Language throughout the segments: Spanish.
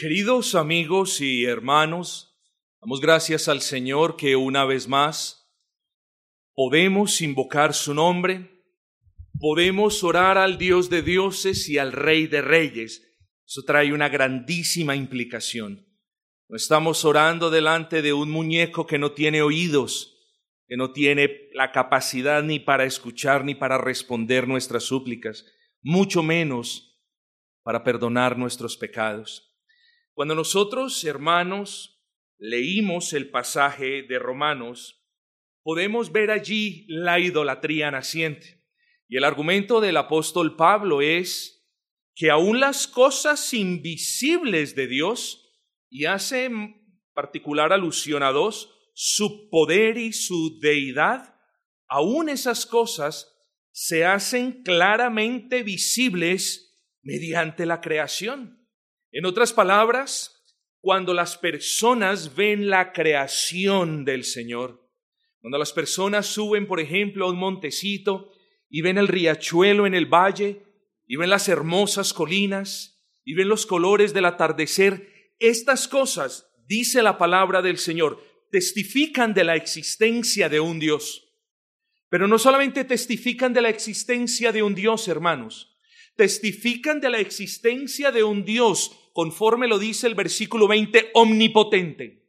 Queridos amigos y hermanos, damos gracias al Señor que una vez más podemos invocar su nombre, podemos orar al Dios de dioses y al Rey de reyes. Eso trae una grandísima implicación. No estamos orando delante de un muñeco que no tiene oídos, que no tiene la capacidad ni para escuchar ni para responder nuestras súplicas, mucho menos para perdonar nuestros pecados. Cuando nosotros, hermanos, leímos el pasaje de Romanos, podemos ver allí la idolatría naciente. Y el argumento del apóstol Pablo es que aún las cosas invisibles de Dios, y hace particular alusión a dos, su poder y su deidad, aún esas cosas se hacen claramente visibles mediante la creación. En otras palabras, cuando las personas ven la creación del Señor, cuando las personas suben, por ejemplo, a un montecito y ven el riachuelo en el valle, y ven las hermosas colinas, y ven los colores del atardecer, estas cosas, dice la palabra del Señor, testifican de la existencia de un Dios. Pero no solamente testifican de la existencia de un Dios, hermanos, testifican de la existencia de un Dios conforme lo dice el versículo 20, omnipotente.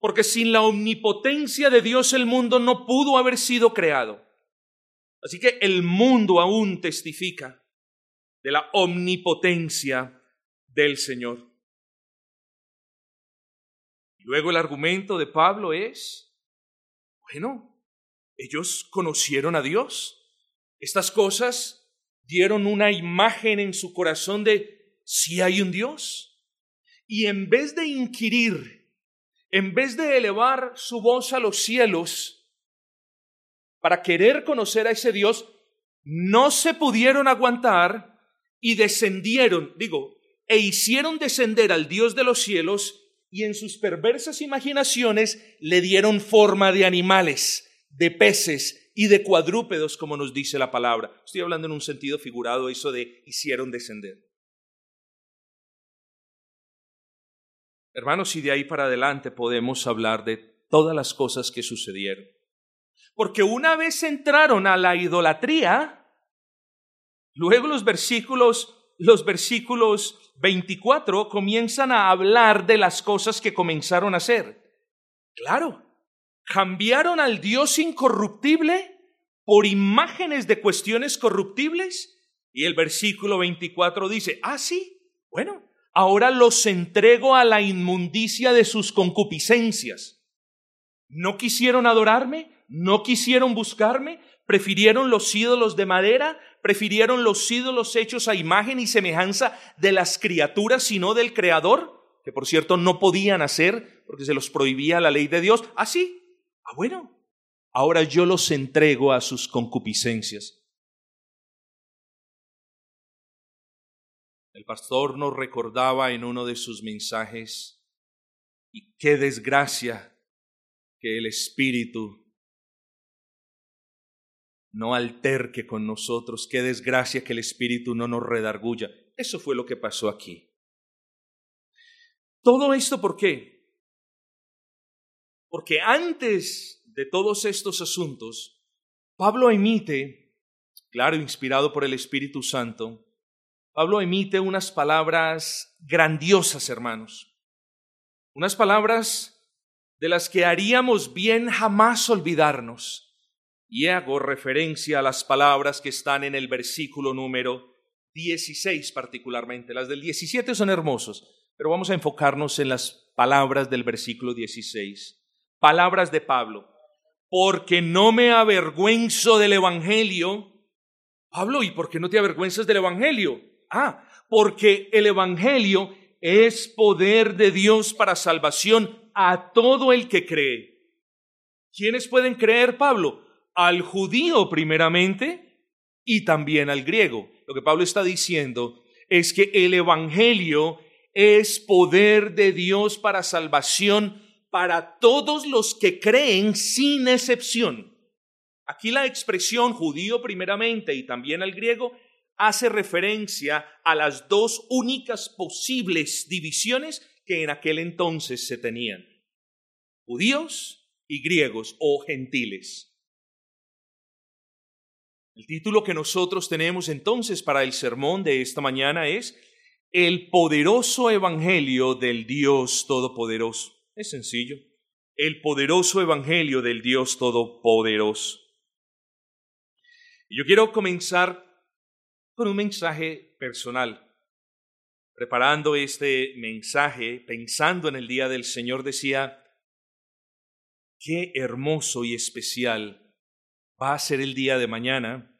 Porque sin la omnipotencia de Dios el mundo no pudo haber sido creado. Así que el mundo aún testifica de la omnipotencia del Señor. Luego el argumento de Pablo es, bueno, ellos conocieron a Dios. Estas cosas dieron una imagen en su corazón de si hay un Dios. Y en vez de inquirir, en vez de elevar su voz a los cielos para querer conocer a ese Dios, no se pudieron aguantar y descendieron, digo, e hicieron descender al Dios de los cielos y en sus perversas imaginaciones le dieron forma de animales, de peces y de cuadrúpedos, como nos dice la palabra. Estoy hablando en un sentido figurado, eso de hicieron descender. Hermanos, y de ahí para adelante podemos hablar de todas las cosas que sucedieron. Porque una vez entraron a la idolatría, luego los versículos los versículos 24 comienzan a hablar de las cosas que comenzaron a hacer. Claro, cambiaron al Dios incorruptible por imágenes de cuestiones corruptibles. Y el versículo 24 dice, ah, sí, bueno, ahora los entrego a la inmundicia de sus concupiscencias. No quisieron adorarme, no quisieron buscarme, prefirieron los ídolos de madera, prefirieron los ídolos hechos a imagen y semejanza de las criaturas, sino del Creador, que por cierto no podían hacer porque se los prohibía la ley de Dios. Así, ah, ah, bueno, ahora yo los entrego a sus concupiscencias. El pastor nos recordaba en uno de sus mensajes, y qué desgracia que el Espíritu no alterque con nosotros, qué desgracia que el Espíritu no nos redarguya. Eso fue lo que pasó aquí. Todo esto, ¿por qué? Porque antes de todos estos asuntos, Pablo emite, claro, inspirado por el Espíritu Santo, Pablo emite unas palabras grandiosas, hermanos. Unas palabras de las que haríamos bien jamás olvidarnos. Y hago referencia a las palabras que están en el versículo número 16 particularmente. Las del 17 son hermosos, pero vamos a enfocarnos en las palabras del versículo 16. Palabras de Pablo. Porque no me avergüenzo del Evangelio. Pablo, ¿y por qué no te avergüenzas del Evangelio? Ah, porque el Evangelio es poder de Dios para salvación a todo el que cree. ¿Quiénes pueden creer, Pablo? Al judío primeramente y también al griego. Lo que Pablo está diciendo es que el Evangelio es poder de Dios para salvación para todos los que creen sin excepción. Aquí la expresión judío primeramente y también al griego hace referencia a las dos únicas posibles divisiones que en aquel entonces se tenían, judíos y griegos o gentiles. El título que nosotros tenemos entonces para el sermón de esta mañana es El poderoso Evangelio del Dios Todopoderoso. Es sencillo. El poderoso Evangelio del Dios Todopoderoso. Yo quiero comenzar con un mensaje personal. Preparando este mensaje, pensando en el día del Señor, decía, qué hermoso y especial va a ser el día de mañana.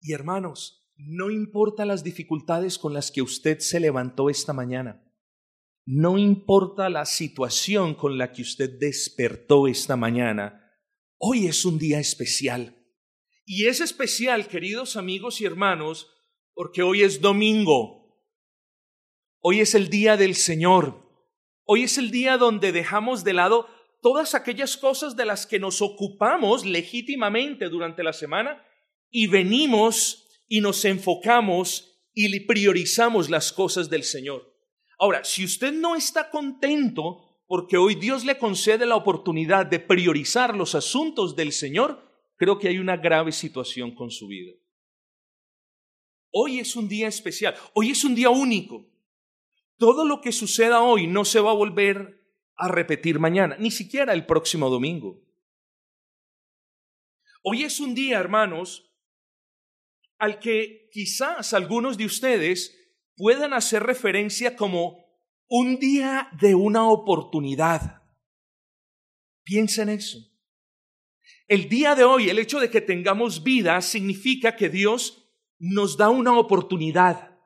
Y hermanos, no importa las dificultades con las que usted se levantó esta mañana. No importa la situación con la que usted despertó esta mañana. Hoy es un día especial. Y es especial, queridos amigos y hermanos, porque hoy es domingo. Hoy es el día del Señor. Hoy es el día donde dejamos de lado todas aquellas cosas de las que nos ocupamos legítimamente durante la semana y venimos y nos enfocamos y priorizamos las cosas del Señor. Ahora, si usted no está contento porque hoy Dios le concede la oportunidad de priorizar los asuntos del Señor, creo que hay una grave situación con su vida. Hoy es un día especial, hoy es un día único. Todo lo que suceda hoy no se va a volver a repetir mañana, ni siquiera el próximo domingo. Hoy es un día, hermanos, al que quizás algunos de ustedes puedan hacer referencia como un día de una oportunidad. Piensen en eso. El día de hoy, el hecho de que tengamos vida, significa que Dios nos da una oportunidad.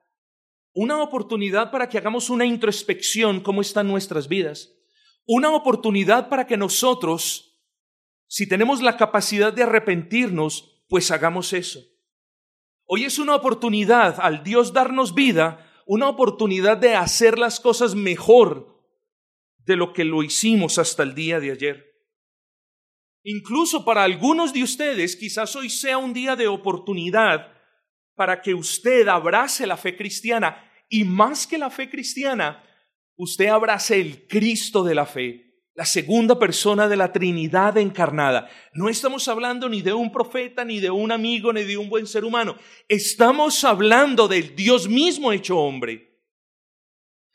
Una oportunidad para que hagamos una introspección, cómo están nuestras vidas una oportunidad para que nosotros, si tenemos la capacidad de arrepentirnos, pues hagamos eso. Hoy es una oportunidad, al Dios darnos vida, una oportunidad de hacer las cosas mejor de lo que lo hicimos hasta el día de ayer. Incluso para algunos de ustedes, quizás hoy sea un día de oportunidad para que usted abrace la fe cristiana y más que la fe cristiana, usted abrace el Cristo de la fe, la segunda persona de la Trinidad encarnada. No estamos hablando ni de un profeta, ni de un amigo, ni de un buen ser humano. Estamos hablando del Dios mismo hecho hombre.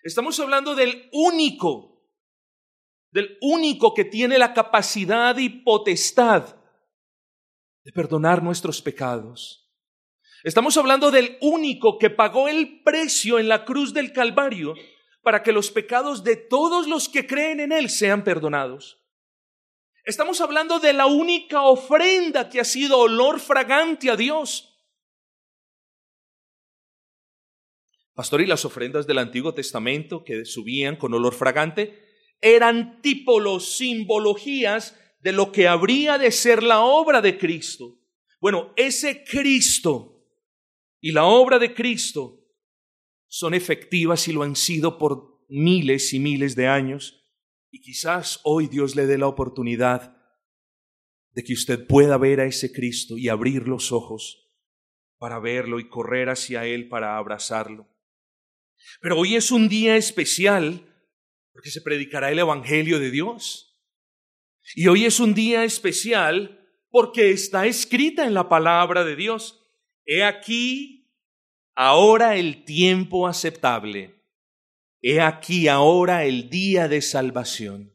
Estamos hablando del único, del único que tiene la capacidad y potestad de perdonar nuestros pecados. Estamos hablando del único que pagó el precio en la cruz del Calvario para que los pecados de todos los que creen en Él sean perdonados. Estamos hablando de la única ofrenda que ha sido olor fragante a Dios. Pastor, y las ofrendas del Antiguo Testamento que subían con olor fragante eran típolos, simbologías de lo que habría de ser la obra de Cristo. Bueno, ese Cristo y la obra de Cristo son efectivas y lo han sido por miles y miles de años. Y quizás hoy Dios le dé la oportunidad de que usted pueda ver a ese Cristo y abrir los ojos para verlo y correr hacia Él para abrazarlo. Pero hoy es un día especial porque se predicará el Evangelio de Dios. Y hoy es un día especial porque está escrita en la palabra de Dios. He aquí ahora el tiempo aceptable. He aquí ahora el día de salvación.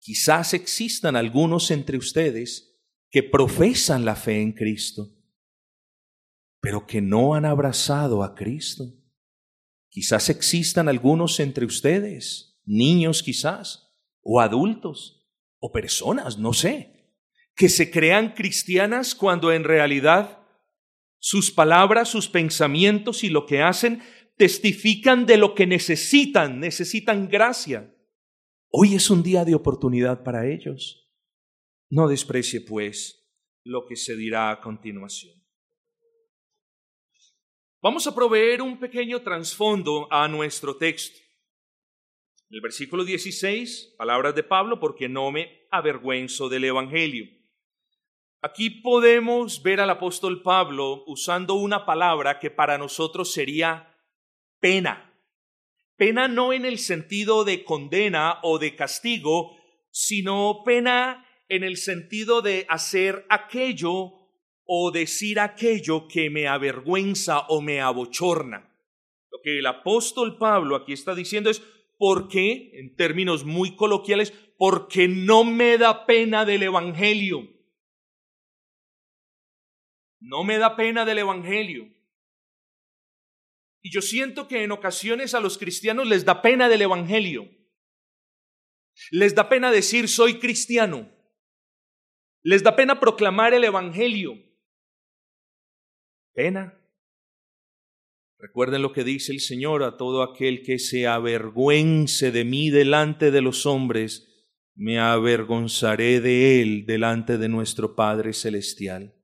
Quizás existan algunos entre ustedes que profesan la fe en Cristo, pero que no han abrazado a Cristo. Quizás existan algunos entre ustedes, niños quizás, o adultos, o personas, no sé, que se crean cristianas cuando en realidad sus palabras, sus pensamientos y lo que hacen testifican de lo que necesitan, necesitan gracia. Hoy es un día de oportunidad para ellos. No desprecie, pues, lo que se dirá a continuación. Vamos a proveer un pequeño trasfondo a nuestro texto. El versículo 16, palabras de Pablo, porque no me avergüenzo del Evangelio Aquí podemos ver al apóstol Pablo usando una palabra que para nosotros sería pena. Pena no en el sentido de condena o de castigo, sino pena en el sentido de hacer aquello o decir aquello que me avergüenza o me abochorna. Lo que el apóstol Pablo aquí está diciendo es, ¿por qué? En términos muy coloquiales, porque no me da pena del Evangelio. No me da pena del Evangelio. Y yo siento que en ocasiones a los cristianos les da pena del Evangelio. Les da pena decir soy cristiano. Les da pena proclamar el Evangelio. Pena. Recuerden lo que dice el Señor a todo aquel que se avergüence de mí delante de los hombres, me avergonzaré de él delante de nuestro Padre Celestial.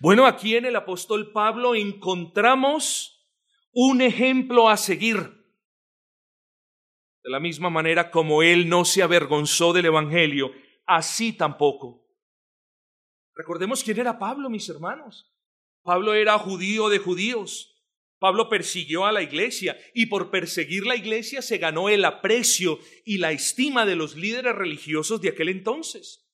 Bueno, aquí en el apóstol Pablo encontramos un ejemplo a seguir. De la misma manera como él no se avergonzó del Evangelio, así tampoco. Recordemos quién era Pablo, mis hermanos. Pablo era judío de judíos. Pablo persiguió a la iglesia y por perseguir la iglesia se ganó el aprecio y la estima de los líderes religiosos de aquel entonces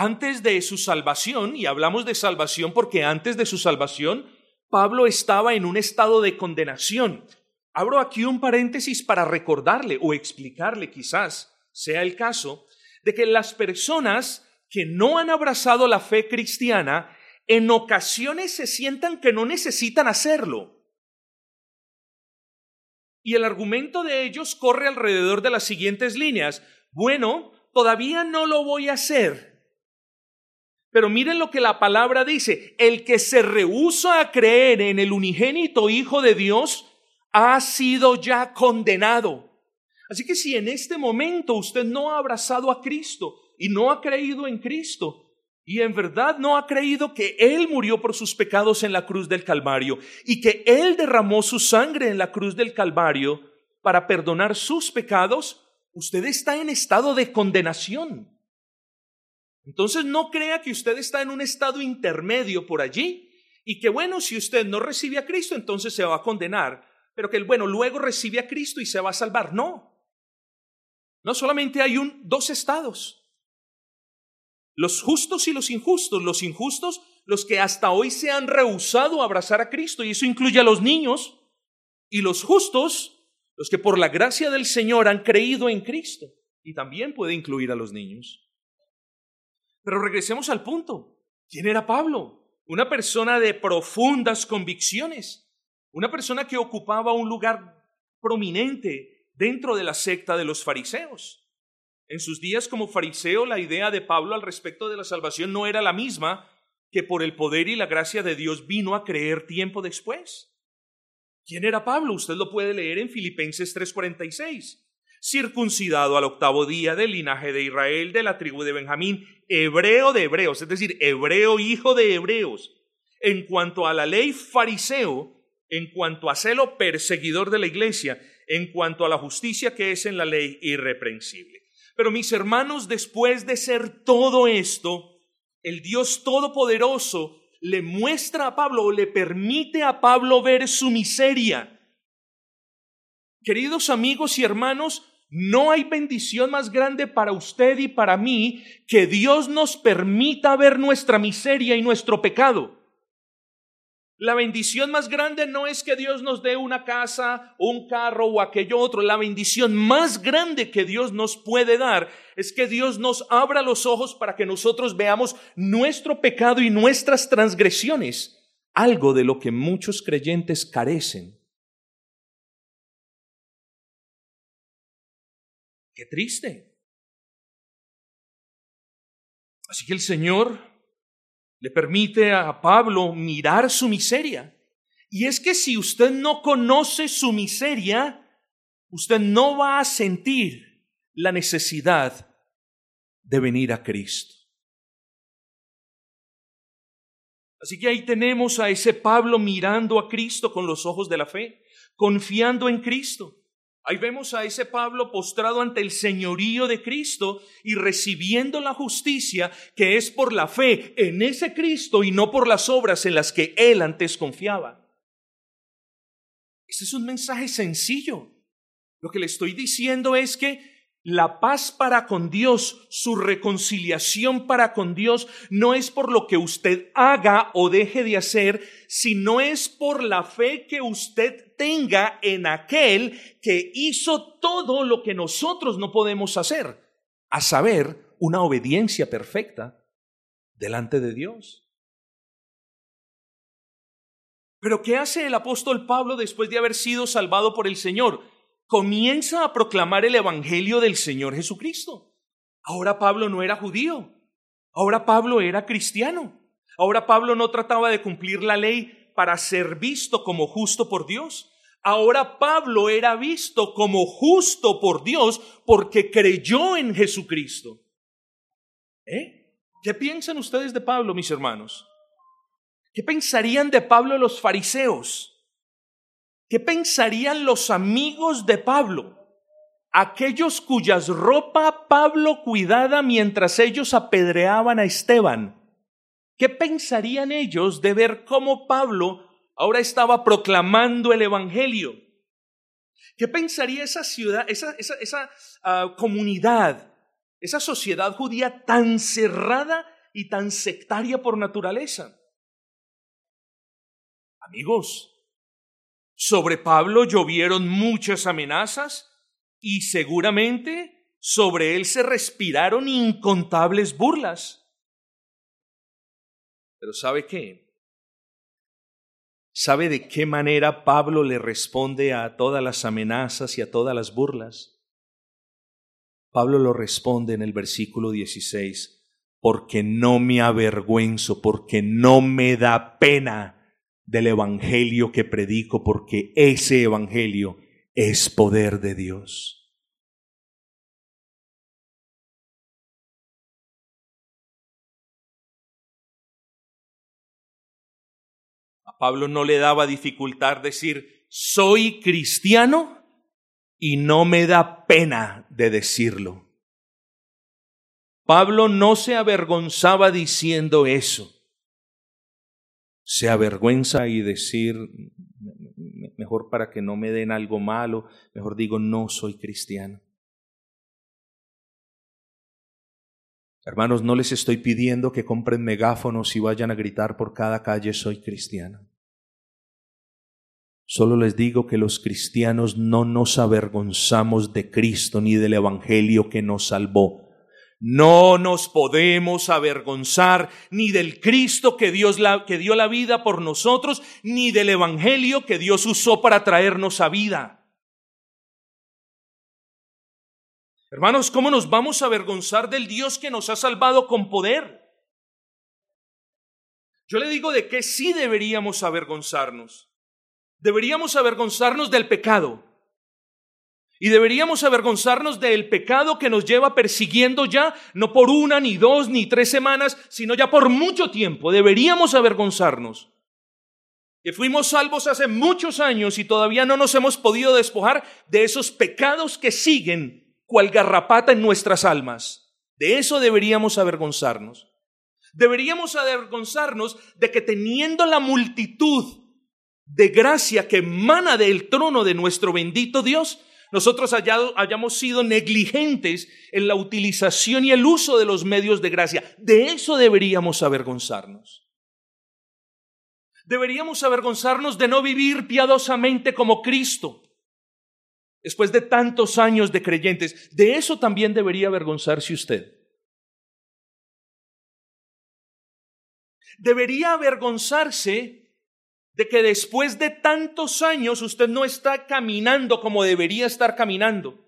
antes de su salvación, y hablamos de salvación porque antes de su salvación, Pablo estaba en un estado de condenación. Abro aquí un paréntesis para recordarle o explicarle quizás, sea el caso, de que las personas que no han abrazado la fe cristiana en ocasiones se sientan que no necesitan hacerlo. Y el argumento de ellos corre alrededor de las siguientes líneas. Bueno, todavía no lo voy a hacer pero miren lo que la palabra dice, el que se rehúsa a creer en el unigénito Hijo de Dios ha sido ya condenado. Así que si en este momento usted no ha abrazado a Cristo y no ha creído en Cristo, y en verdad no ha creído que Él murió por sus pecados en la cruz del Calvario y que Él derramó su sangre en la cruz del Calvario para perdonar sus pecados, usted está en estado de condenación. Entonces no crea que usted está en un estado intermedio por allí y que bueno, si usted no recibe a Cristo, entonces se va a condenar, pero que el bueno luego recibe a Cristo y se va a salvar. No. No solamente hay un dos estados. Los justos y los injustos. Los injustos, los que hasta hoy se han rehusado a abrazar a Cristo, y eso incluye a los niños, y los justos, los que por la gracia del Señor han creído en Cristo, y también puede incluir a los niños. Pero regresemos al punto. ¿Quién era Pablo? Una persona de profundas convicciones, una persona que ocupaba un lugar prominente dentro de la secta de los fariseos. En sus días como fariseo, la idea de Pablo al respecto de la salvación no era la misma que por el poder y la gracia de Dios vino a creer tiempo después. ¿Quién era Pablo? Usted lo puede leer en Filipenses 3:46 circuncidado al octavo día del linaje de Israel, de la tribu de Benjamín, hebreo de hebreos, es decir, hebreo hijo de hebreos. En cuanto a la ley fariseo, en cuanto a celo perseguidor de la iglesia, en cuanto a la justicia que es en la ley irreprensible. Pero mis hermanos, después de ser todo esto, el Dios Todopoderoso le muestra a Pablo o le permite a Pablo ver su miseria. Queridos amigos y hermanos, no hay bendición más grande para usted y para mí que Dios nos permita ver nuestra miseria y nuestro pecado. La bendición más grande no es que Dios nos dé una casa, un carro o aquello otro. La bendición más grande que Dios nos puede dar es que Dios nos abra los ojos para que nosotros veamos nuestro pecado y nuestras transgresiones, algo de lo que muchos creyentes carecen. Qué triste. Así que el Señor le permite a Pablo mirar su miseria. Y es que si usted no conoce su miseria, usted no va a sentir la necesidad de venir a Cristo. Así que ahí tenemos a ese Pablo mirando a Cristo con los ojos de la fe, confiando en Cristo. Ahí vemos a ese Pablo postrado ante el señorío de Cristo y recibiendo la justicia que es por la fe en ese Cristo y no por las obras en las que él antes confiaba. Este es un mensaje sencillo. Lo que le estoy diciendo es que la paz para con Dios, su reconciliación para con Dios, no es por lo que usted haga o deje de hacer, sino es por la fe que usted tenga en aquel que hizo todo lo que nosotros no podemos hacer, a saber, una obediencia perfecta delante de Dios. Pero ¿qué hace el apóstol Pablo después de haber sido salvado por el Señor? Comienza a proclamar el Evangelio del Señor Jesucristo. Ahora Pablo no era judío, ahora Pablo era cristiano. Ahora Pablo no trataba de cumplir la ley para ser visto como justo por Dios. Ahora Pablo era visto como justo por Dios porque creyó en Jesucristo. ¿Eh? ¿Qué piensan ustedes de Pablo, mis hermanos? ¿Qué pensarían de Pablo los fariseos? ¿Qué pensarían los amigos de Pablo? Aquellos cuyas ropa Pablo cuidaba mientras ellos apedreaban a Esteban. ¿Qué pensarían ellos de ver cómo Pablo ahora estaba proclamando el Evangelio? ¿Qué pensaría esa ciudad, esa, esa, ah, comunidad, esa sociedad judía tan cerrada y tan sectaria por naturaleza? Amigos, sobre Pablo llovieron muchas amenazas y seguramente sobre él se respiraron incontables burlas. Pero ¿sabe qué? ¿Sabe de qué manera Pablo le responde a todas las amenazas y a todas las burlas? Pablo lo responde en el versículo 16, porque no me avergüenzo, porque no me da pena del Evangelio que predico, porque ese Evangelio es poder de Dios. A Pablo no le daba dificultad decir, soy cristiano y no me da pena de decirlo. Pablo no se avergonzaba diciendo eso se avergüenza y decir, mejor para que no me den algo malo, mejor digo, no soy cristiano. Hermanos, no les estoy pidiendo que compren megáfonos y vayan a gritar por cada calle, soy cristiano. Solo les digo que los cristianos no nos avergonzamos de Cristo ni del Evangelio que nos salvó no nos podemos avergonzar ni del Cristo que, Dios que dio la vida por nosotros, ni del Evangelio que Dios usó para traernos a vida. Hermanos, ¿cómo nos vamos a avergonzar del Dios que nos ha salvado con poder? Yo le digo de qué sí deberíamos avergonzarnos. Deberíamos avergonzarnos del pecado. Y deberíamos avergonzarnos del pecado que nos lleva persiguiendo ya, no por una, ni dos, ni tres semanas, sino ya por mucho tiempo. Deberíamos avergonzarnos. Que fuimos salvos hace muchos años y todavía no nos hemos podido despojar de esos pecados que siguen cual garrapata en nuestras almas. De eso deberíamos avergonzarnos. Deberíamos avergonzarnos de que teniendo la multitud de gracia que emana del trono de nuestro bendito Dios, nosotros hayamos sido negligentes en la utilización y el uso de los medios de gracia. De eso deberíamos avergonzarnos. Deberíamos avergonzarnos de no vivir piadosamente como Cristo. Después de tantos años de creyentes, de eso también debería avergonzarse usted. Debería avergonzarse de que después de tantos años usted no está caminando como debería estar caminando.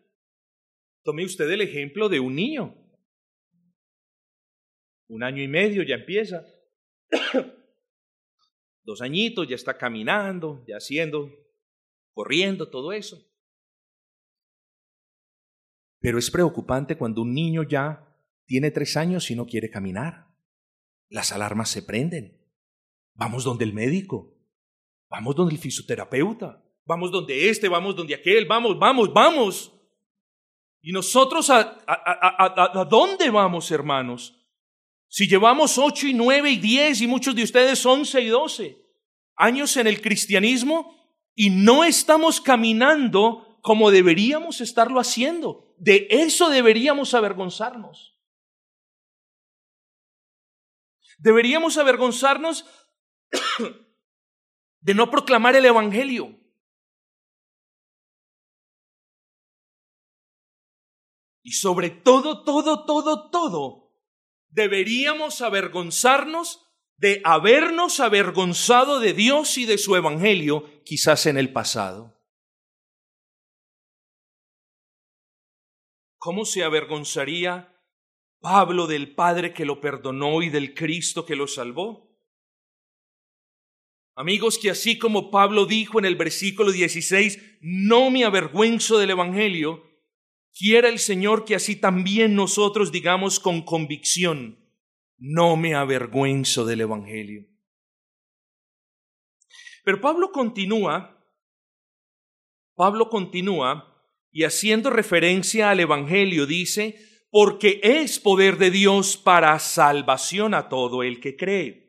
Tome usted el ejemplo de un niño. Un año y medio ya empieza. Dos añitos ya está caminando, ya haciendo, corriendo, todo eso. Pero es preocupante cuando un niño ya tiene tres años y no quiere caminar. Las alarmas se prenden. Vamos donde el médico. Vamos donde el fisioterapeuta. Vamos donde este, vamos donde aquel, vamos, vamos, vamos. ¿Y nosotros a, a, a, dónde vamos, hermanos? Si llevamos ocho y nueve y diez y muchos de ustedes once y doce años en el cristianismo y no estamos caminando como deberíamos estarlo haciendo. De eso deberíamos avergonzarnos. Deberíamos avergonzarnos de no proclamar el Evangelio. Y sobre todo, todo, todo, todo, deberíamos avergonzarnos de habernos avergonzado de Dios y de su Evangelio quizás en el pasado. ¿Cómo se avergonzaría Pablo del Padre que lo perdonó y del Cristo que lo salvó? Amigos, que así como Pablo dijo en el versículo 16, no me avergüenzo del Evangelio, quiera el Señor que así también nosotros digamos con convicción, no me avergüenzo del Evangelio. Pero Pablo continúa, Pablo continúa y haciendo referencia al Evangelio dice, porque es poder de Dios para salvación a todo el que cree.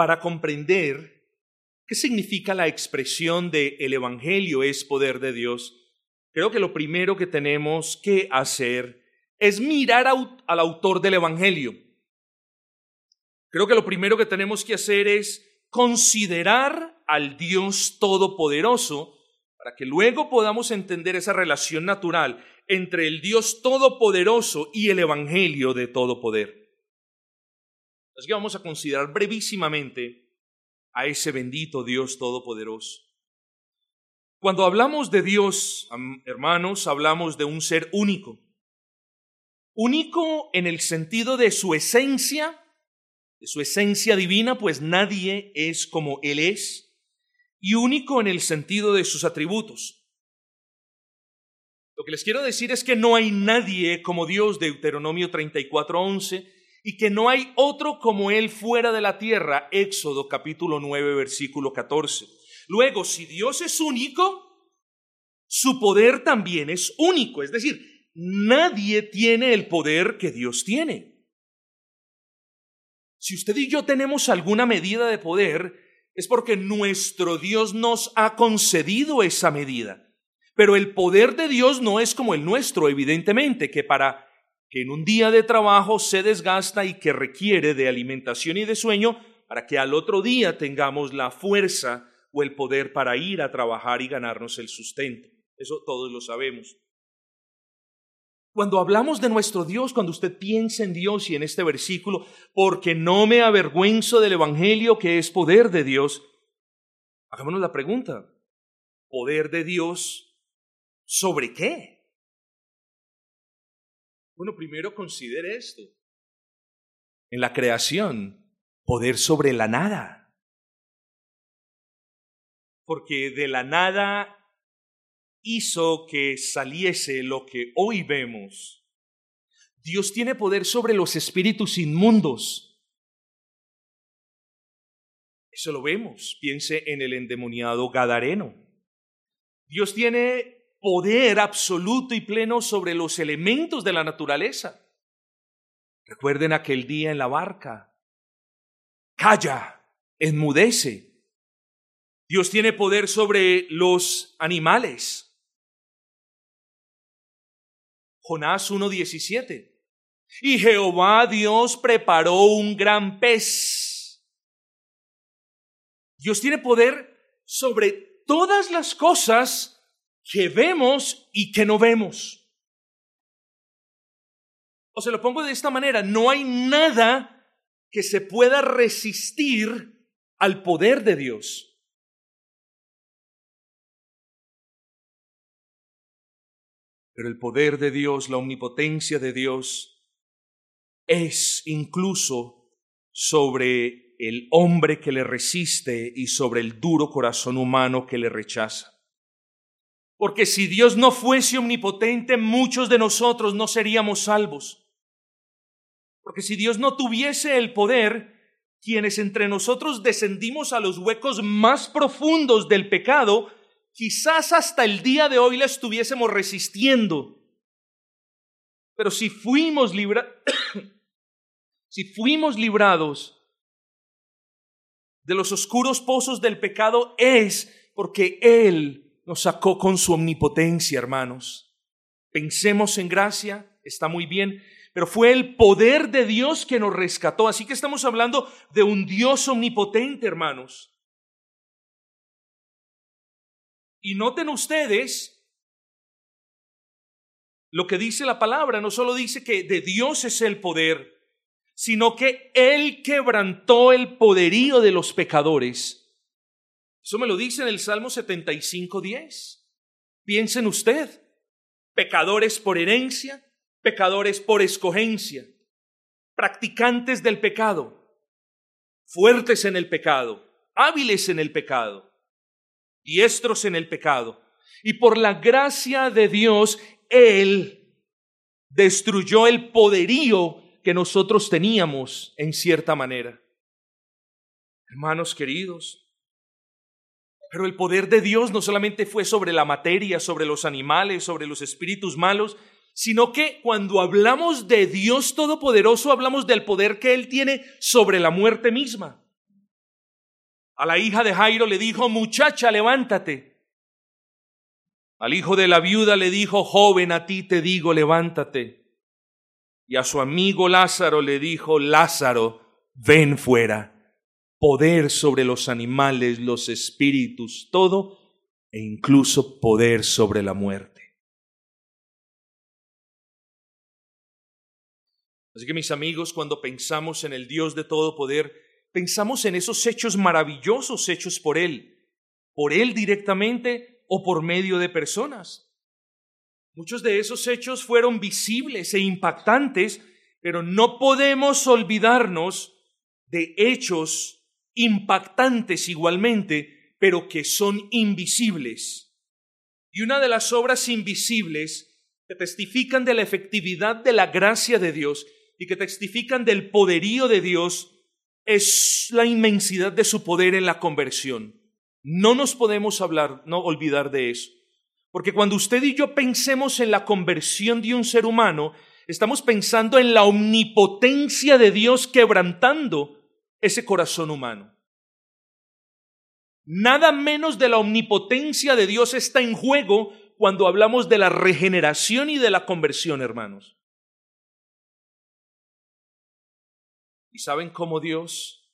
Para comprender qué significa la expresión de el Evangelio es poder de Dios, creo que lo primero que tenemos que hacer es mirar al autor del Evangelio. Creo que lo primero que tenemos que hacer es considerar al Dios Todopoderoso para que luego podamos entender esa relación natural entre el Dios Todopoderoso y el Evangelio de todo poder. Así que vamos a considerar brevísimamente a ese bendito Dios Todopoderoso. Cuando hablamos de Dios, hermanos, hablamos de un ser único. Único en el sentido de su esencia, de su esencia divina, pues nadie es como Él es y único en el sentido de sus atributos. Lo que les quiero decir es que no hay nadie como Dios, Deuteronomio 34:11, y que no hay otro como Él fuera de la tierra, Éxodo capítulo 9, versículo 14. Luego, si Dios es único, su poder también es único, es decir, nadie tiene el poder que Dios tiene. Si usted y yo tenemos alguna medida de poder, es porque nuestro Dios nos ha concedido esa medida. Pero el poder de Dios no es como el nuestro, evidentemente, que para que en un día de trabajo se desgasta y que requiere de alimentación y de sueño para que al otro día tengamos la fuerza o el poder para ir a trabajar y ganarnos el sustento. Eso todos lo sabemos. Cuando hablamos de nuestro Dios, cuando usted piensa en Dios y en este versículo, porque no me avergüenzo del Evangelio que es poder de Dios, hagámonos la pregunta, ¿poder de Dios sobre qué? Bueno, primero considere esto. En la creación, poder sobre la nada. Porque de la nada hizo que saliese lo que hoy vemos. Dios tiene poder sobre los espíritus inmundos. Eso lo vemos. Piense en el endemoniado Gadareno. Dios tiene poder absoluto y pleno sobre los elementos de la naturaleza. Recuerden aquel día en la barca. Calla, enmudece. Dios tiene poder sobre los animales. Jonás 1.17. Y Jehová Dios preparó un gran pez. Dios tiene poder sobre todas las cosas que vemos y que no vemos. O se lo pongo de esta manera, no hay nada que se pueda resistir al poder de Dios. Pero el poder de Dios, la omnipotencia de Dios, es incluso sobre el hombre que le resiste y sobre el duro corazón humano que le rechaza. Porque si Dios no fuese omnipotente, muchos de nosotros no seríamos salvos. Porque si Dios no tuviese el poder, quienes entre nosotros descendimos a los huecos más profundos del pecado, quizás hasta el día de hoy la estuviésemos resistiendo. Pero si fuimos si fuimos librados de los oscuros pozos del pecado, es porque Él nos sacó con su omnipotencia, hermanos. Pensemos en gracia, está muy bien, pero fue el poder de Dios que nos rescató. Así que estamos hablando de un Dios omnipotente, hermanos. Y noten ustedes lo que dice la palabra, no solo dice que de Dios es el poder, sino que Él quebrantó el poderío de los pecadores. Eso me lo dice en el Salmo 75, 10. Piensen usted, pecadores por herencia, pecadores por escogencia, practicantes del pecado, fuertes en el pecado, hábiles en el pecado, diestros en el pecado. Y por la gracia de Dios, Él destruyó el poderío que nosotros teníamos en cierta manera. Hermanos queridos, pero el poder de Dios no solamente fue sobre la materia, sobre los animales, sobre los espíritus malos, sino que cuando hablamos de Dios Todopoderoso, hablamos del poder que Él tiene sobre la muerte misma. A la hija de Jairo le dijo, muchacha, levántate. Al hijo de la viuda le dijo, joven, a ti te digo, levántate. Y a su amigo Lázaro le dijo, Lázaro, ven fuera. Poder sobre los animales, los espíritus, todo, e incluso poder sobre la muerte. Así que mis amigos, cuando pensamos en el Dios de todo poder, pensamos en esos hechos maravillosos hechos por Él, por Él directamente o por medio de personas. Muchos de esos hechos fueron visibles e impactantes, pero no podemos olvidarnos de hechos impactantes igualmente, pero que son invisibles. Y una de las obras invisibles que testifican de la efectividad de la gracia de Dios y que testifican del poderío de Dios es la inmensidad de su poder en la conversión. No nos podemos hablar, no olvidar de eso. Porque cuando usted y yo pensemos en la conversión de un ser humano, estamos pensando en la omnipotencia de Dios quebrantando ese corazón humano. Nada menos de la omnipotencia de Dios está en juego cuando hablamos de la regeneración y de la conversión, hermanos. ¿Y saben cómo Dios,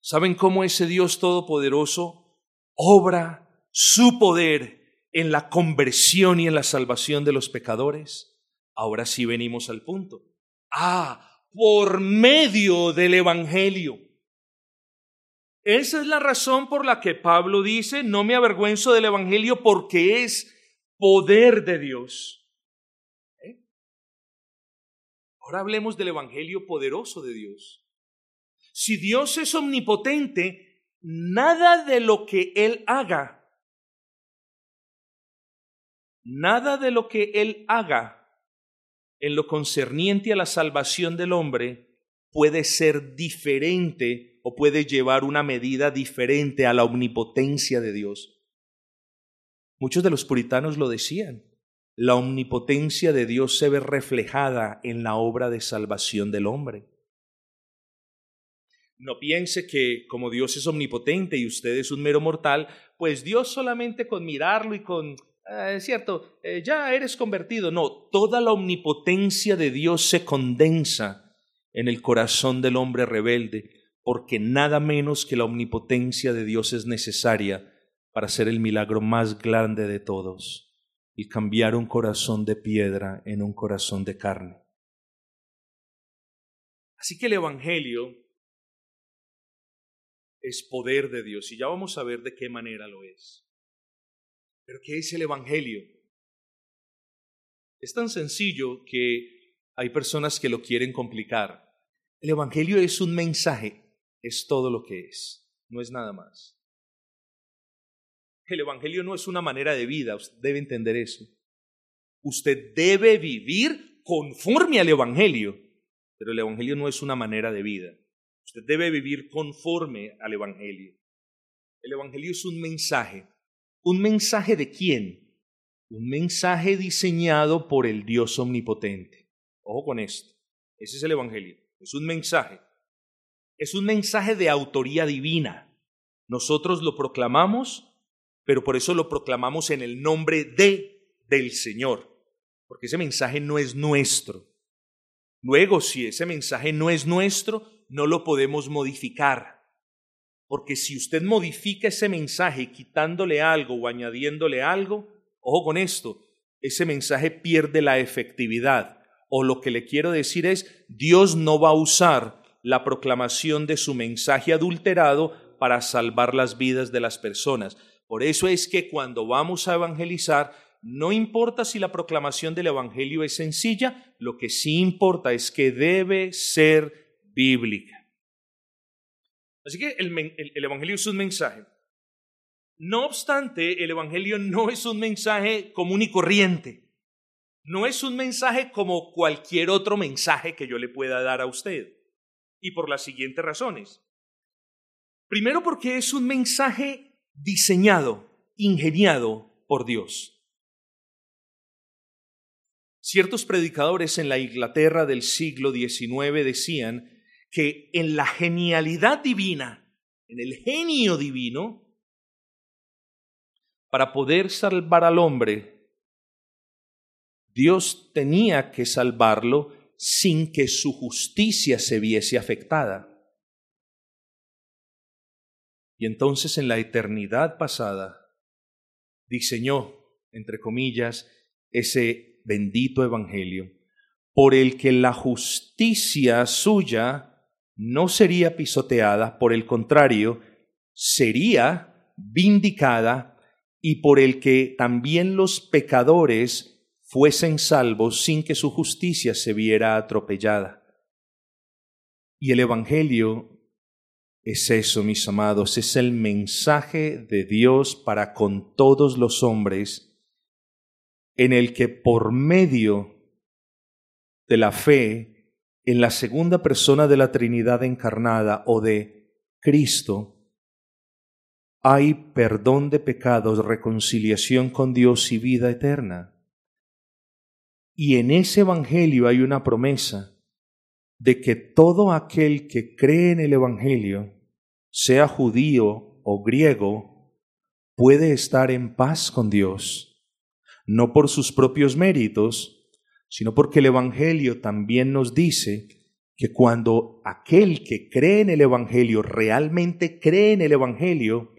saben cómo ese Dios todopoderoso obra su poder en la conversión y en la salvación de los pecadores? Ahora sí venimos al punto. Ah, por medio del Evangelio. Esa es la razón por la que Pablo dice, no me avergüenzo del Evangelio porque es poder de Dios Ahora hablemos del Evangelio poderoso de Dios. Si Dios es omnipotente, nada de lo que Él haga, nada de lo que Él haga en lo concerniente a la salvación del hombre puede ser diferente o puede llevar una medida diferente a la omnipotencia de Dios. Muchos de los puritanos lo decían la omnipotencia de Dios se ve reflejada en la obra de salvación del hombre. No piense que como Dios es omnipotente y usted es un mero mortal, pues Dios solamente con mirarlo y con, eh, es cierto, eh, ya eres convertido. No, toda la omnipotencia de Dios se condensa en el corazón del hombre rebelde, porque nada menos que la omnipotencia de Dios es necesaria para hacer el milagro más grande de todos y cambiar un corazón de piedra en un corazón de carne. Así que el Evangelio es poder de Dios y ya vamos a ver de qué manera lo es. Pero ¿qué es el Evangelio? Es tan sencillo que hay personas que lo quieren complicar. El Evangelio es un mensaje, es todo lo que es, no es nada más. El Evangelio no es una manera de vida, usted debe entender eso. Usted debe vivir conforme al Evangelio, pero el Evangelio no es una manera de vida. Usted debe vivir conforme al Evangelio. El Evangelio es un mensaje. ¿Un mensaje de quién? Un mensaje diseñado por el Dios omnipotente. Ojo con esto. Ese es el Evangelio. Es un mensaje. Es un mensaje de autoría divina. Nosotros lo proclamamos, pero por eso lo proclamamos en el nombre de del Señor, porque ese mensaje no es nuestro. Luego, si ese mensaje no es nuestro, no lo podemos modificar. Porque si usted modifica ese mensaje quitándole algo o añadiéndole algo, ojo con esto, ese mensaje pierde la efectividad. O lo que le quiero decir es, Dios no va a usar la proclamación de su mensaje adulterado para salvar las vidas de las personas. Por eso es que cuando vamos a evangelizar, no importa si la proclamación del Evangelio es sencilla, lo que sí importa es que debe ser bíblica. Así que el, Evangelio es un mensaje. No obstante, el Evangelio no es un mensaje común y corriente. No es un mensaje como cualquier otro mensaje que yo le pueda dar a usted. Y por las siguientes razones. Primero porque es un mensaje diseñado, ingeniado por Dios. Ciertos predicadores en la Inglaterra del siglo XIX decían que en la genialidad divina, en el genio divino, para poder salvar al hombre, Dios tenía que salvarlo sin que su justicia se viese afectada. Y entonces en la eternidad pasada diseñó, entre comillas, ese bendito evangelio, por el que la justicia suya no sería pisoteada, por el contrario, sería vindicada y por el que también los pecadores fuesen salvos sin que su justicia se viera atropellada. Y el Evangelio es eso, mis amados, es el mensaje de Dios para con todos los hombres, en el que por medio de la fe en la segunda persona de la Trinidad encarnada o de Cristo, hay perdón de pecados, reconciliación con Dios y vida eterna. Y en ese Evangelio hay una promesa de que todo aquel que cree en el Evangelio, sea judío o griego, puede estar en paz con Dios, no por sus propios méritos, sino porque el Evangelio también nos dice que cuando aquel que cree en el Evangelio realmente cree en el Evangelio,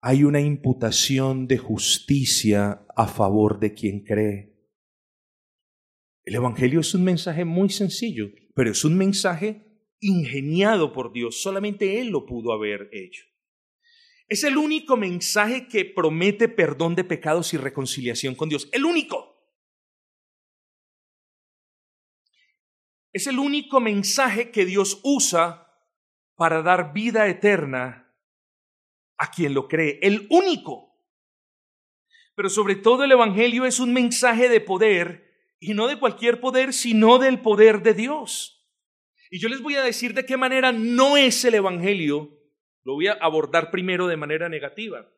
hay una imputación de justicia a favor de quien cree. El Evangelio es un mensaje muy sencillo, pero es un mensaje ingeniado por Dios. Solamente Él lo pudo haber hecho. Es el único mensaje que promete perdón de pecados y reconciliación con Dios. El único. Es el único mensaje que Dios usa para dar vida eterna a quien lo cree. El único. Pero sobre todo el Evangelio es un mensaje de poder y no de cualquier poder, sino del poder de Dios. Y yo les voy a decir de qué manera no es el Evangelio. Lo voy a abordar primero de manera negativa.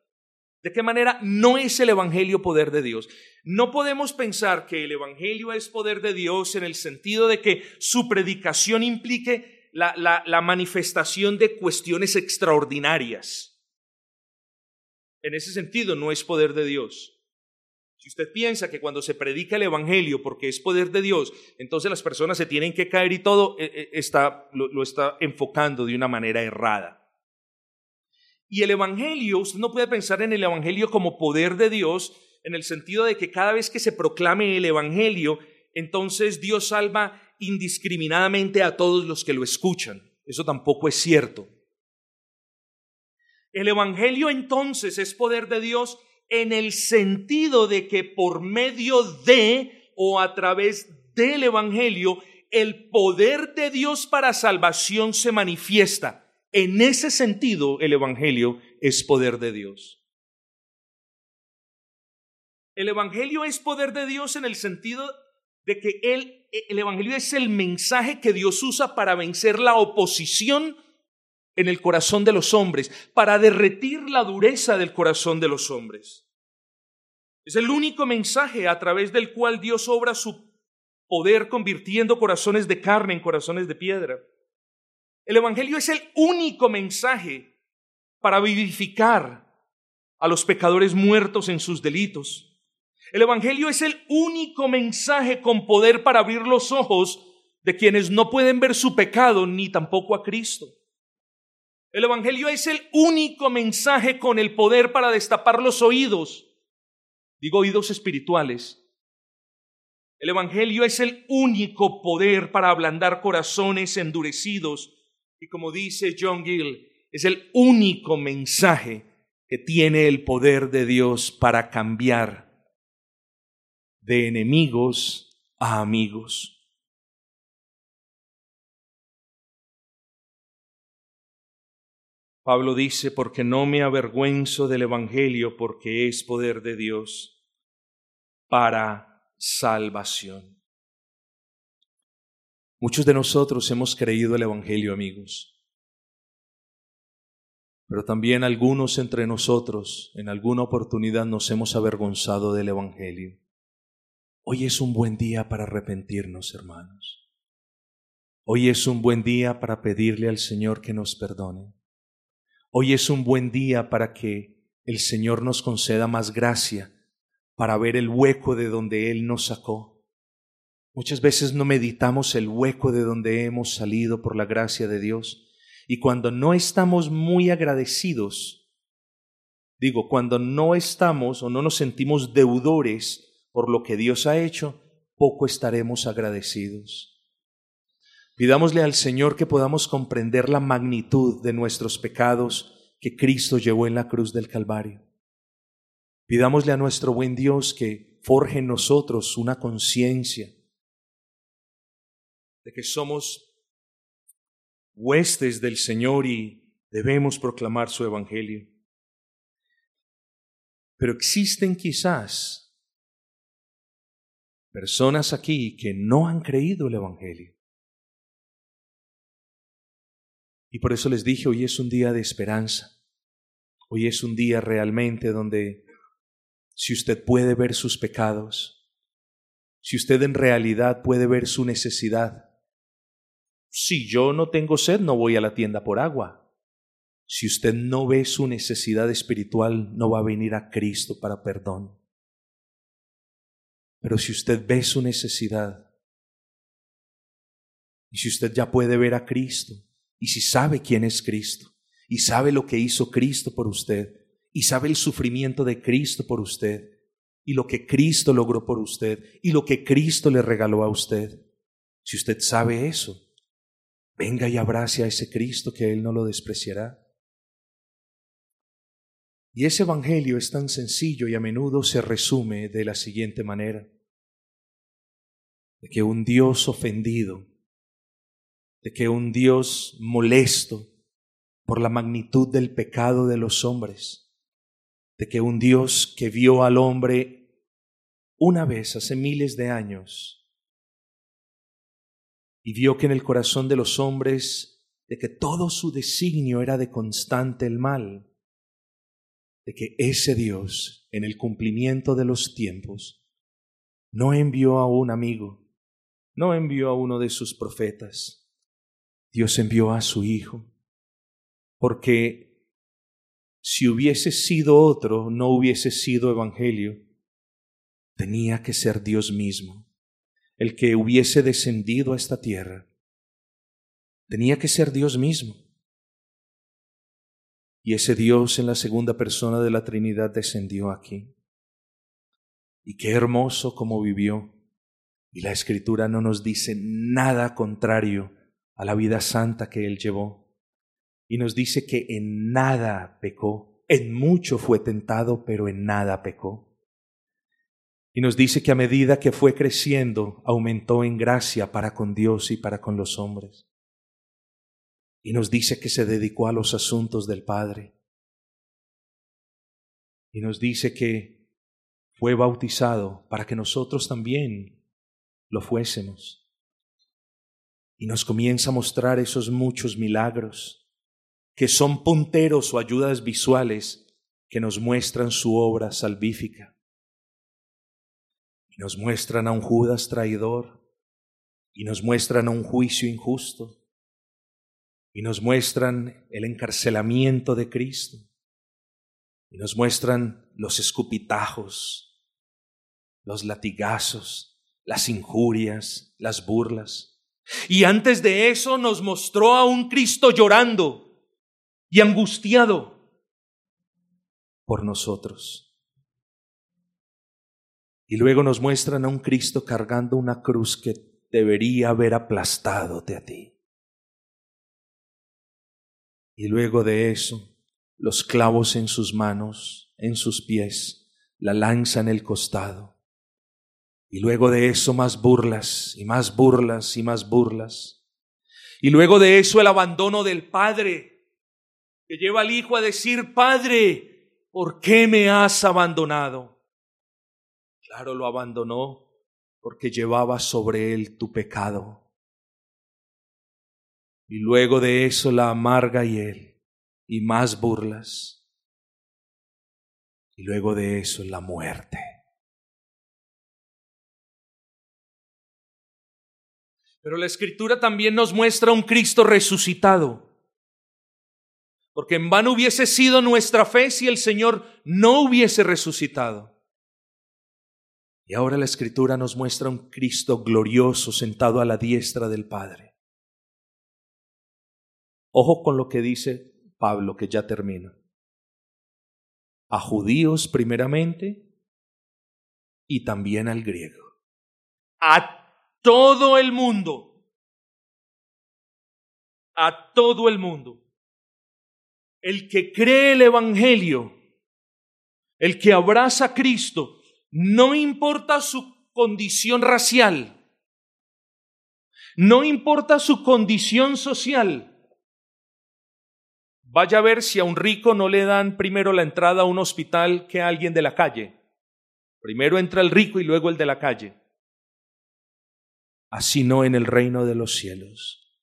¿De qué manera no es el Evangelio poder de Dios? No podemos pensar que el Evangelio es poder de Dios en el sentido de que su predicación implique la, la, manifestación de cuestiones extraordinarias. En ese sentido no es poder de Dios. Si usted piensa que cuando se predica el Evangelio, porque es poder de Dios, entonces las personas se tienen que caer y todo, eh, eh, está, lo está enfocando de una manera errada. Y el Evangelio, usted no puede pensar en el Evangelio como poder de Dios, en el sentido de que cada vez que se proclame el Evangelio, entonces Dios salva indiscriminadamente a todos los que lo escuchan. Eso tampoco es cierto. El Evangelio entonces es poder de Dios en el sentido de que por medio de o a través del Evangelio, el poder de Dios para salvación se manifiesta. En ese sentido, el Evangelio es poder de Dios. El Evangelio es poder de Dios en el sentido de que Él el Evangelio es el mensaje que Dios usa para vencer la oposición en el corazón de los hombres, para derretir la dureza del corazón de los hombres. Es el único mensaje a través del cual Dios obra su poder convirtiendo corazones de carne en corazones de piedra. El Evangelio es el único mensaje para vivificar a los pecadores muertos en sus delitos. El Evangelio es el único mensaje con poder para abrir los ojos de quienes no pueden ver su pecado ni tampoco a Cristo. El Evangelio es el único mensaje con el poder para destapar los oídos, digo oídos espirituales. El Evangelio es el único poder para ablandar corazones endurecidos y como dice John Gill, es el único mensaje que tiene el poder de Dios para cambiar de enemigos a amigos. Pablo dice, porque no me avergüenzo del Evangelio, porque es poder de Dios para salvación. Muchos de nosotros hemos creído el Evangelio, amigos, pero también algunos entre nosotros en alguna oportunidad nos hemos avergonzado del Evangelio. Hoy es un buen día para arrepentirnos, hermanos. Hoy es un buen día para pedirle al Señor que nos perdone. Hoy es un buen día para que el Señor nos conceda más gracia para ver el hueco de donde Él nos sacó. Muchas veces no meditamos el hueco de donde hemos salido por la gracia de Dios. Y cuando no estamos muy agradecidos, digo, cuando no estamos o no nos sentimos deudores por lo que Dios ha hecho, poco estaremos agradecidos. Pidámosle al Señor que podamos comprender la magnitud de nuestros pecados que Cristo llevó en la cruz del Calvario. Pidámosle a nuestro buen Dios que forje en nosotros una conciencia de que somos huestes del Señor y debemos proclamar su Evangelio. Pero existen quizás personas aquí que no han creído el Evangelio. Y por eso les dije, hoy es un día de esperanza. Hoy es un día realmente donde si usted puede ver sus pecados, si usted en realidad puede ver su necesidad, si yo no tengo sed, no voy a la tienda por agua. Si usted no ve su necesidad espiritual, no va a venir a Cristo para perdón. Pero si usted ve su necesidad, y si usted ya puede ver a Cristo, y si sabe quién es Cristo, y sabe lo que hizo Cristo por usted, y sabe el sufrimiento de Cristo por usted, y lo que Cristo logró por usted, y lo que Cristo le regaló a usted, si usted sabe eso, venga y abrace a ese Cristo que Él no lo despreciará. Y ese Evangelio es tan sencillo y a menudo se resume de la siguiente manera, de que un Dios ofendido de que un Dios molesto por la magnitud del pecado de los hombres, de que un Dios que vio al hombre una vez hace miles de años y vio que en el corazón de los hombres de que todo su designio era de constante el mal, de que ese Dios, en el cumplimiento de los tiempos, no envió a un amigo, no envió a uno de sus profetas, Dios envió a su Hijo, porque si hubiese sido otro, no hubiese sido Evangelio, tenía que ser Dios mismo, el que hubiese descendido a esta tierra. Tenía que ser Dios mismo. Y ese Dios en la segunda persona de la Trinidad descendió aquí. Y qué hermoso como vivió. Y la escritura no nos dice nada contrario a la vida santa que él llevó. Y nos dice que en nada pecó, en mucho fue tentado, pero en nada pecó. Y nos dice que a medida que fue creciendo, aumentó en gracia para con Dios y para con los hombres. Y nos dice que se dedicó a los asuntos del Padre. Y nos dice que fue bautizado para que nosotros también lo fuésemos. Y nos comienza a mostrar esos muchos milagros que son punteros o ayudas visuales que nos muestran su obra salvífica. Nos muestran a un Judas traidor, y nos muestran a un juicio injusto, y nos muestran el encarcelamiento de Cristo, y nos muestran los escupitajos, los latigazos, las injurias, las burlas. Y antes de eso nos mostró a un Cristo llorando y angustiado por nosotros. Y luego nos muestran a un Cristo cargando una cruz que debería haber aplastado a ti. Y luego de eso, los clavos en sus manos, en sus pies, la lanza en el costado. Y luego de eso más burlas y más burlas y más burlas. Y luego de eso el abandono del Padre, que lleva al Hijo a decir, Padre, ¿por qué me has abandonado? Claro, lo abandonó porque llevaba sobre él tu pecado y luego de eso la amarga hiel y más burlas. Y luego de eso la muerte. Pero la escritura también nos muestra un Cristo resucitado. Porque en vano hubiese sido nuestra fe si el Señor no hubiese resucitado. Y ahora la escritura nos muestra un Cristo glorioso sentado a la diestra del Padre. Ojo con lo que dice Pablo, que ya termina. A judíos primeramente y también al griego. A todo el mundo. A todo el mundo. El que cree el Evangelio, el que abraza a Cristo, no importa su condición racial, no importa su condición social, Vaya a ver si a un rico no le dan primero la entrada a un hospital que a alguien de la calle. Primero entra el rico y luego el de la calle. Así no en el reino de los cielos.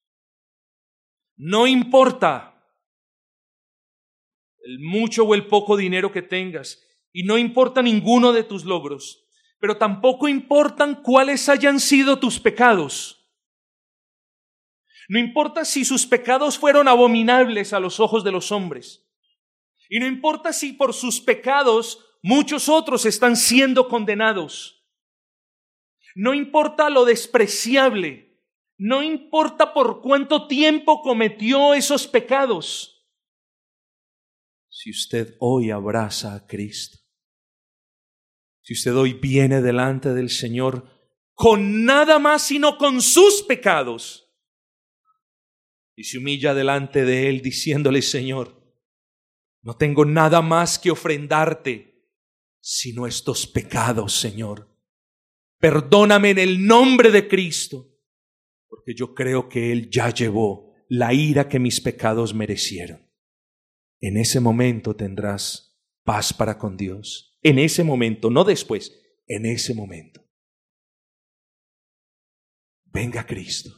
No importa el mucho o el poco dinero que tengas, y no importa ninguno de tus logros, pero tampoco importan cuáles hayan sido tus pecados. No importa si sus pecados fueron abominables a los ojos de los hombres. Y no importa si por sus pecados muchos otros están siendo condenados. No importa lo despreciable. No importa por cuánto tiempo cometió esos pecados. Si usted hoy abraza a Cristo, si usted hoy viene delante del Señor con nada más sino con sus pecados, y se humilla delante de Él diciéndole, Señor, no tengo nada más que ofrendarte sino estos pecados, Señor. Perdóname en el nombre de Cristo, porque yo creo que Él ya llevó la ira que mis pecados merecieron. En ese momento tendrás paz para con Dios. En ese momento, no después, en ese momento. Venga Cristo,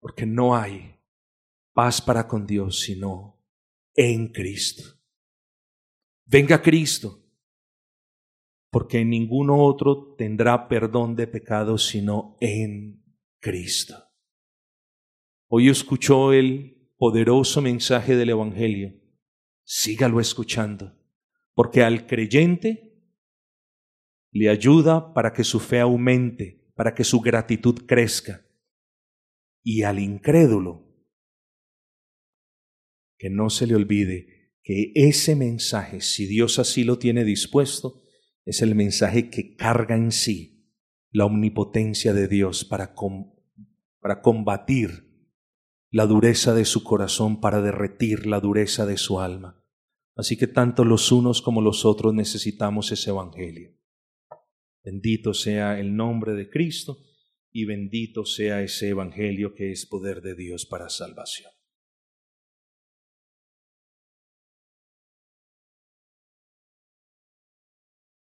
porque no hay paz para con Dios, sino en Cristo. Venga Cristo, porque ninguno otro tendrá perdón de pecados sino en Cristo. Hoy escuchó el poderoso mensaje del Evangelio. Sígalo escuchando, porque al creyente le ayuda para que su fe aumente, para que su gratitud crezca. Y al incrédulo que no se le olvide que ese mensaje, si Dios así lo tiene dispuesto, es el mensaje que carga en sí la omnipotencia de Dios para, para combatir la dureza de su corazón, para derretir la dureza de su alma. Así que tanto los unos como los otros necesitamos ese Evangelio. Bendito sea el nombre de Cristo y bendito sea ese Evangelio que es poder de Dios para salvación.